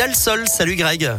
Vidal Sol. Salut Greg.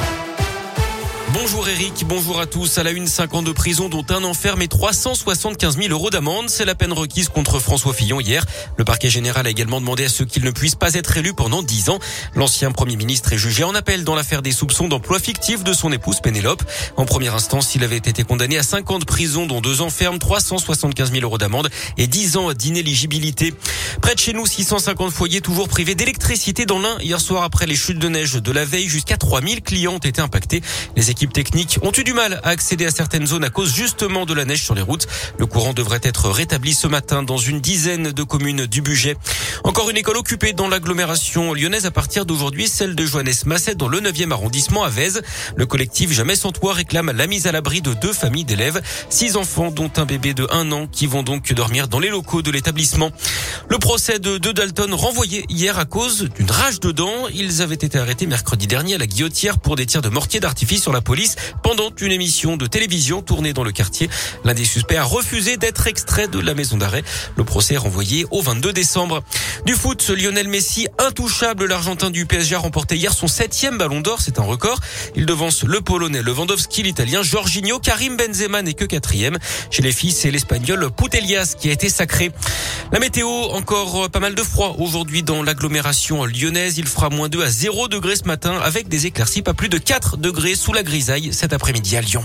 Bonjour Eric, bonjour à tous. À la une, 5 ans de prison, dont un enferme et 375 000 euros d'amende. C'est la peine requise contre François Fillon hier. Le parquet général a également demandé à ceux qu'il ne puisse pas être élu pendant 10 ans. L'ancien premier ministre est jugé en appel dans l'affaire des soupçons d'emploi fictif de son épouse Pénélope. En première instance, il avait été condamné à 5 ans de prison, dont 2 enfermes, 375 000 euros d'amende et 10 ans d'inéligibilité. Près de chez nous, 650 foyers toujours privés d'électricité dans l'un. Hier soir, après les chutes de neige de la veille, jusqu'à 3000 clients ont été impactés. Les équipes techniques ont eu du mal à accéder à certaines zones à cause justement de la neige sur les routes. Le courant devrait être rétabli ce matin dans une dizaine de communes du budget. Encore une école occupée dans l'agglomération lyonnaise à partir d'aujourd'hui, celle de Johannes Masset dans le 9e arrondissement à Vèze. Le collectif Jamais sans toit réclame la mise à l'abri de deux familles d'élèves, six enfants dont un bébé de un an qui vont donc dormir dans les locaux de l'établissement. Procès de deux Dalton renvoyé hier à cause d'une rage de dents. Ils avaient été arrêtés mercredi dernier à la guillotière pour des tirs de mortier d'artifice sur la police pendant une émission de télévision tournée dans le quartier. L'un des suspects a refusé d'être extrait de la maison d'arrêt. Le procès est renvoyé au 22 décembre. Du foot, Lionel Messi, intouchable, l'Argentin du PSG a remporté hier son septième ballon d'or. C'est un record. Il devance le Polonais Lewandowski, l'Italien Jorginho, Karim Benzema n'est que quatrième. Chez les filles, c'est l'Espagnol Putelias qui a été sacré. La météo, encore pas mal de froid aujourd'hui dans l'agglomération lyonnaise. Il fera moins 2 à 0 degrés ce matin avec des éclaircies, pas plus de 4 degrés sous la grisaille cet après-midi à Lyon.